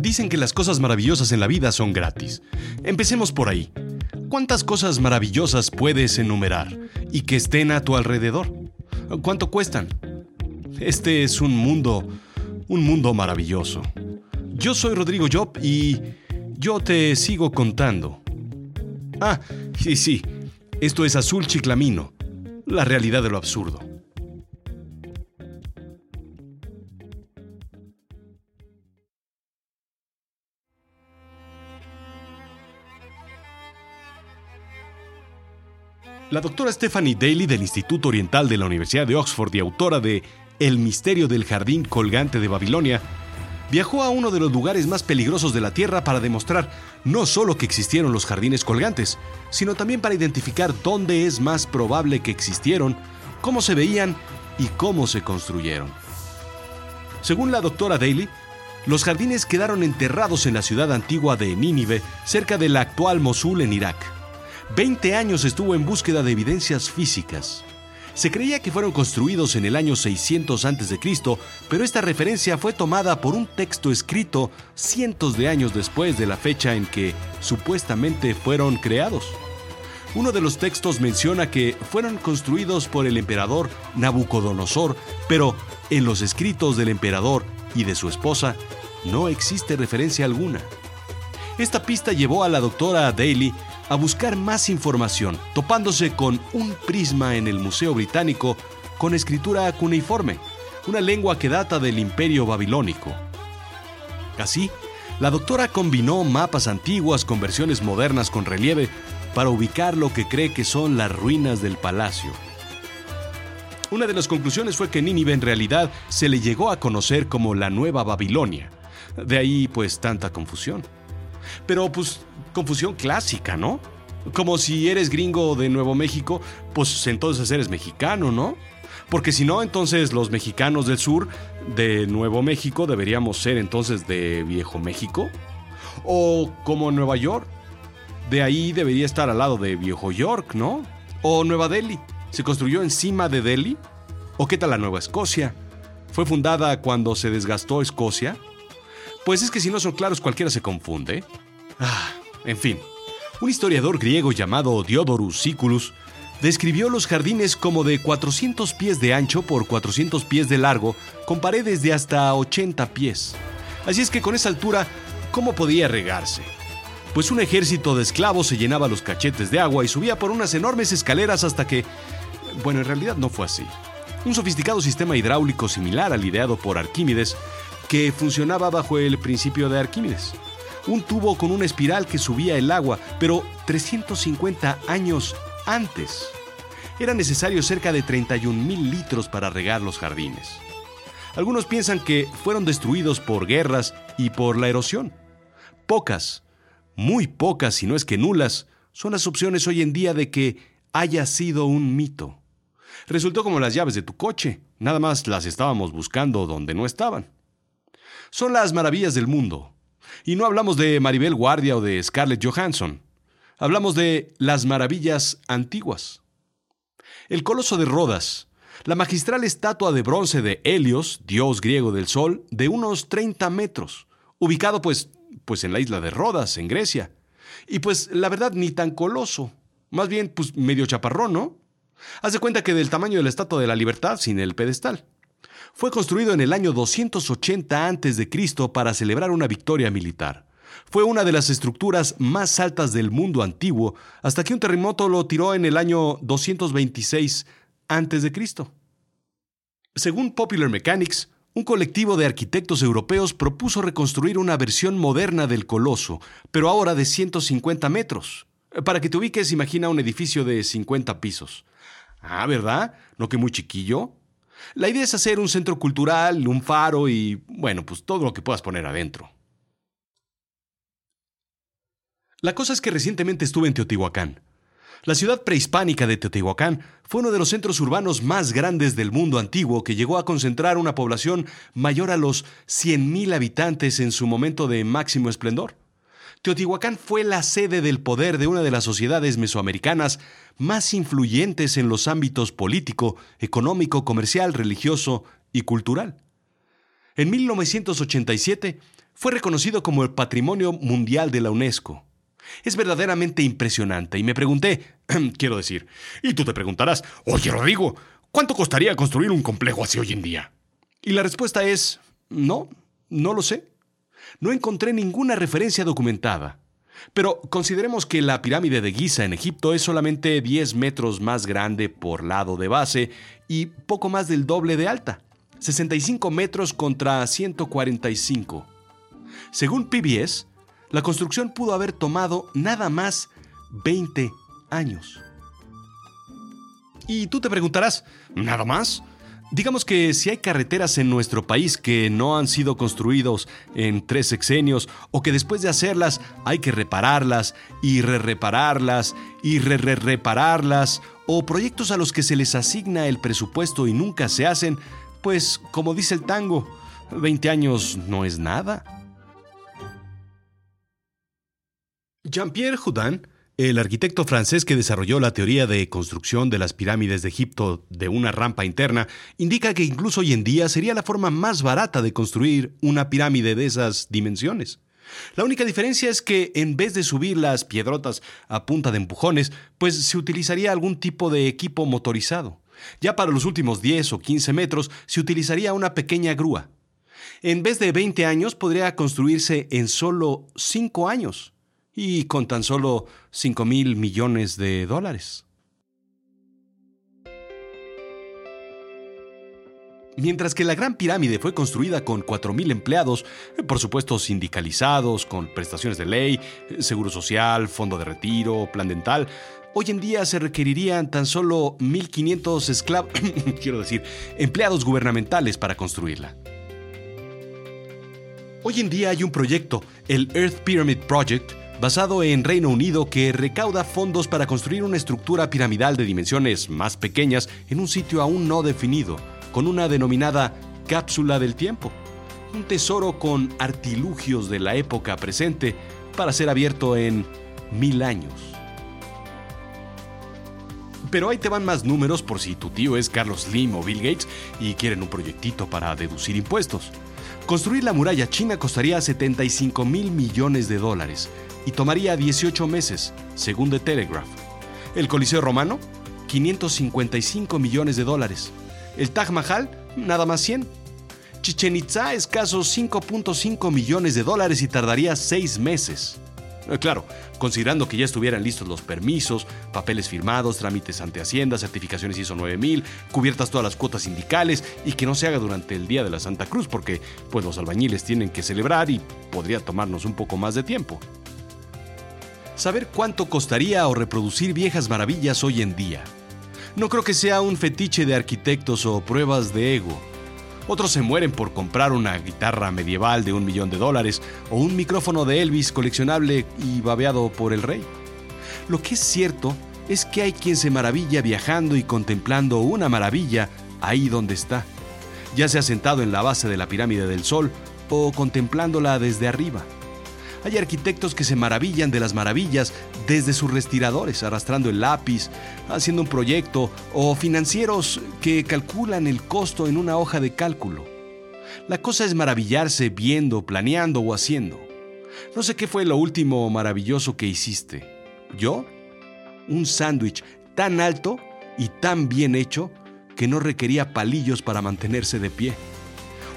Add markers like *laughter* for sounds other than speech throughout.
Dicen que las cosas maravillosas en la vida son gratis. Empecemos por ahí. ¿Cuántas cosas maravillosas puedes enumerar y que estén a tu alrededor? ¿Cuánto cuestan? Este es un mundo, un mundo maravilloso. Yo soy Rodrigo Job y yo te sigo contando. Ah, sí, sí, esto es Azul Chiclamino, la realidad de lo absurdo. La doctora Stephanie Daly del Instituto Oriental de la Universidad de Oxford y autora de El misterio del jardín colgante de Babilonia, viajó a uno de los lugares más peligrosos de la Tierra para demostrar no solo que existieron los jardines colgantes, sino también para identificar dónde es más probable que existieron, cómo se veían y cómo se construyeron. Según la doctora Daly, los jardines quedaron enterrados en la ciudad antigua de Nínive, cerca de la actual Mosul en Irak. 20 años estuvo en búsqueda de evidencias físicas. Se creía que fueron construidos en el año 600 a.C., pero esta referencia fue tomada por un texto escrito cientos de años después de la fecha en que supuestamente fueron creados. Uno de los textos menciona que fueron construidos por el emperador Nabucodonosor, pero en los escritos del emperador y de su esposa no existe referencia alguna. Esta pista llevó a la doctora Daly a buscar más información, topándose con un prisma en el Museo Británico con escritura cuneiforme, una lengua que data del imperio babilónico. Así, la doctora combinó mapas antiguas con versiones modernas con relieve para ubicar lo que cree que son las ruinas del palacio. Una de las conclusiones fue que Nínive en realidad se le llegó a conocer como la Nueva Babilonia. De ahí pues tanta confusión. Pero pues confusión clásica, ¿no? Como si eres gringo de Nuevo México, pues entonces eres mexicano, ¿no? Porque si no, entonces los mexicanos del sur de Nuevo México deberíamos ser entonces de Viejo México. O como Nueva York. De ahí debería estar al lado de Viejo York, ¿no? O Nueva Delhi. ¿Se construyó encima de Delhi? ¿O qué tal la Nueva Escocia? ¿Fue fundada cuando se desgastó Escocia? Pues es que si no son claros cualquiera se confunde. Ah, en fin, un historiador griego llamado Diodorus Siculus describió los jardines como de 400 pies de ancho por 400 pies de largo, con paredes de hasta 80 pies. Así es que con esa altura, ¿cómo podía regarse? Pues un ejército de esclavos se llenaba los cachetes de agua y subía por unas enormes escaleras hasta que... Bueno, en realidad no fue así. Un sofisticado sistema hidráulico similar al ideado por Arquímedes, que funcionaba bajo el principio de Arquímedes un tubo con una espiral que subía el agua, pero 350 años antes. Era necesario cerca de 31 mil litros para regar los jardines. Algunos piensan que fueron destruidos por guerras y por la erosión. Pocas, muy pocas, si no es que nulas, son las opciones hoy en día de que haya sido un mito. Resultó como las llaves de tu coche, nada más las estábamos buscando donde no estaban. Son las maravillas del mundo, y no hablamos de Maribel Guardia o de Scarlett Johansson. Hablamos de las maravillas antiguas. El Coloso de Rodas, la magistral estatua de bronce de Helios, dios griego del sol, de unos 30 metros, ubicado pues, pues en la isla de Rodas, en Grecia. Y pues la verdad ni tan coloso, más bien pues medio chaparrón, ¿no? Haz de cuenta que del tamaño de la estatua de la libertad sin el pedestal. Fue construido en el año 280 a.C. para celebrar una victoria militar. Fue una de las estructuras más altas del mundo antiguo hasta que un terremoto lo tiró en el año 226 a.C. Según Popular Mechanics, un colectivo de arquitectos europeos propuso reconstruir una versión moderna del coloso, pero ahora de 150 metros. Para que te ubiques, imagina un edificio de 50 pisos. Ah, ¿verdad? ¿No que muy chiquillo? La idea es hacer un centro cultural, un faro y, bueno, pues todo lo que puedas poner adentro. La cosa es que recientemente estuve en Teotihuacán. La ciudad prehispánica de Teotihuacán fue uno de los centros urbanos más grandes del mundo antiguo que llegó a concentrar una población mayor a los 100.000 habitantes en su momento de máximo esplendor. Teotihuacán fue la sede del poder de una de las sociedades mesoamericanas más influyentes en los ámbitos político, económico, comercial, religioso y cultural. En 1987 fue reconocido como el Patrimonio Mundial de la UNESCO. Es verdaderamente impresionante y me pregunté, *clears throat* quiero decir, y tú te preguntarás, oye Rodrigo, ¿cuánto costaría construir un complejo así hoy en día? Y la respuesta es, no, no lo sé. No encontré ninguna referencia documentada. Pero consideremos que la pirámide de Giza en Egipto es solamente 10 metros más grande por lado de base y poco más del doble de alta, 65 metros contra 145. Según PBS, la construcción pudo haber tomado nada más 20 años. Y tú te preguntarás, ¿nada más? Digamos que si hay carreteras en nuestro país que no han sido construidos en tres sexenios o que después de hacerlas hay que repararlas y re-repararlas y re-re-repararlas o proyectos a los que se les asigna el presupuesto y nunca se hacen, pues como dice el tango, 20 años no es nada. Jean-Pierre Houdin el arquitecto francés que desarrolló la teoría de construcción de las pirámides de Egipto de una rampa interna indica que incluso hoy en día sería la forma más barata de construir una pirámide de esas dimensiones. La única diferencia es que en vez de subir las piedrotas a punta de empujones, pues se utilizaría algún tipo de equipo motorizado. Ya para los últimos 10 o 15 metros se utilizaría una pequeña grúa. En vez de 20 años podría construirse en solo 5 años y con tan solo 5 mil millones de dólares. Mientras que la Gran Pirámide fue construida con 4.000 empleados, por supuesto sindicalizados, con prestaciones de ley, seguro social, fondo de retiro, plan dental, hoy en día se requerirían tan solo 1.500 esclavos, *coughs* quiero decir, empleados gubernamentales para construirla. Hoy en día hay un proyecto, el Earth Pyramid Project, basado en Reino Unido que recauda fondos para construir una estructura piramidal de dimensiones más pequeñas en un sitio aún no definido, con una denominada cápsula del tiempo. Un tesoro con artilugios de la época presente para ser abierto en mil años. Pero ahí te van más números por si tu tío es Carlos Slim o Bill Gates y quieren un proyectito para deducir impuestos. Construir la muralla china costaría 75 mil millones de dólares, y tomaría 18 meses, según The Telegraph. El Coliseo Romano, 555 millones de dólares. El Taj Mahal, nada más 100. Chichen Itza, escasos 5.5 millones de dólares y tardaría 6 meses. Eh, claro, considerando que ya estuvieran listos los permisos, papeles firmados, trámites ante Hacienda, certificaciones ISO 9000, cubiertas todas las cuotas sindicales y que no se haga durante el Día de la Santa Cruz porque pues los albañiles tienen que celebrar y podría tomarnos un poco más de tiempo saber cuánto costaría o reproducir viejas maravillas hoy en día. No creo que sea un fetiche de arquitectos o pruebas de ego. Otros se mueren por comprar una guitarra medieval de un millón de dólares o un micrófono de Elvis coleccionable y babeado por el rey. Lo que es cierto es que hay quien se maravilla viajando y contemplando una maravilla ahí donde está, ya sea sentado en la base de la pirámide del Sol o contemplándola desde arriba. Hay arquitectos que se maravillan de las maravillas desde sus respiradores, arrastrando el lápiz, haciendo un proyecto, o financieros que calculan el costo en una hoja de cálculo. La cosa es maravillarse viendo, planeando o haciendo. No sé qué fue lo último maravilloso que hiciste. ¿Yo? Un sándwich tan alto y tan bien hecho que no requería palillos para mantenerse de pie.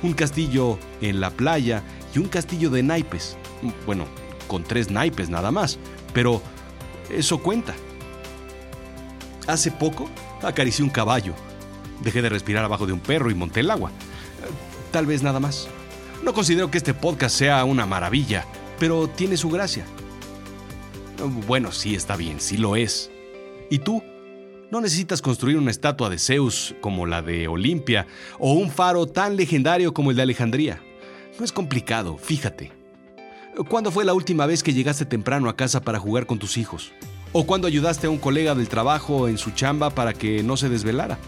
Un castillo en la playa y un castillo de naipes bueno, con tres naipes nada más, pero eso cuenta. Hace poco acaricié un caballo, dejé de respirar abajo de un perro y monté el agua. Tal vez nada más. No considero que este podcast sea una maravilla, pero tiene su gracia. Bueno, sí está bien, sí lo es. ¿Y tú? No necesitas construir una estatua de Zeus como la de Olimpia o un faro tan legendario como el de Alejandría. No es complicado, fíjate. ¿Cuándo fue la última vez que llegaste temprano a casa para jugar con tus hijos? ¿O cuándo ayudaste a un colega del trabajo en su chamba para que no se desvelara?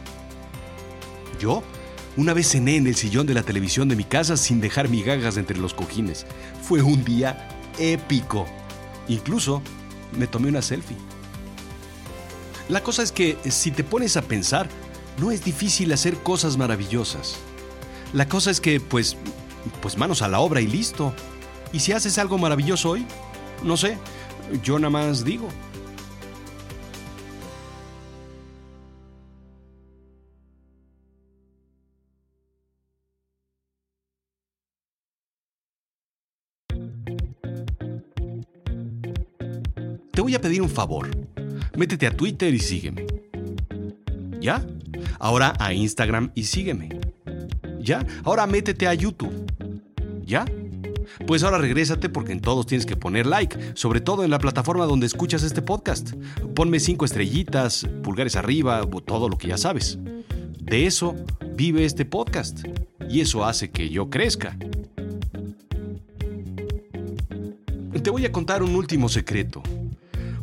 Yo, una vez cené en el sillón de la televisión de mi casa sin dejar migajas entre los cojines. Fue un día épico. Incluso me tomé una selfie. La cosa es que si te pones a pensar, no es difícil hacer cosas maravillosas. La cosa es que, pues, pues manos a la obra y listo. Y si haces algo maravilloso hoy, no sé, yo nada más digo. Te voy a pedir un favor. Métete a Twitter y sígueme. ¿Ya? Ahora a Instagram y sígueme. ¿Ya? Ahora métete a YouTube. ¿Ya? Pues ahora regrésate porque en todos tienes que poner like, sobre todo en la plataforma donde escuchas este podcast. Ponme cinco estrellitas, pulgares arriba, todo lo que ya sabes. De eso vive este podcast y eso hace que yo crezca. Te voy a contar un último secreto.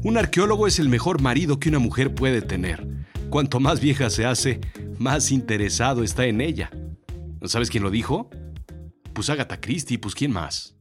Un arqueólogo es el mejor marido que una mujer puede tener. Cuanto más vieja se hace, más interesado está en ella. ¿Sabes quién lo dijo? Pues Agatha Christie, pues ¿quién más?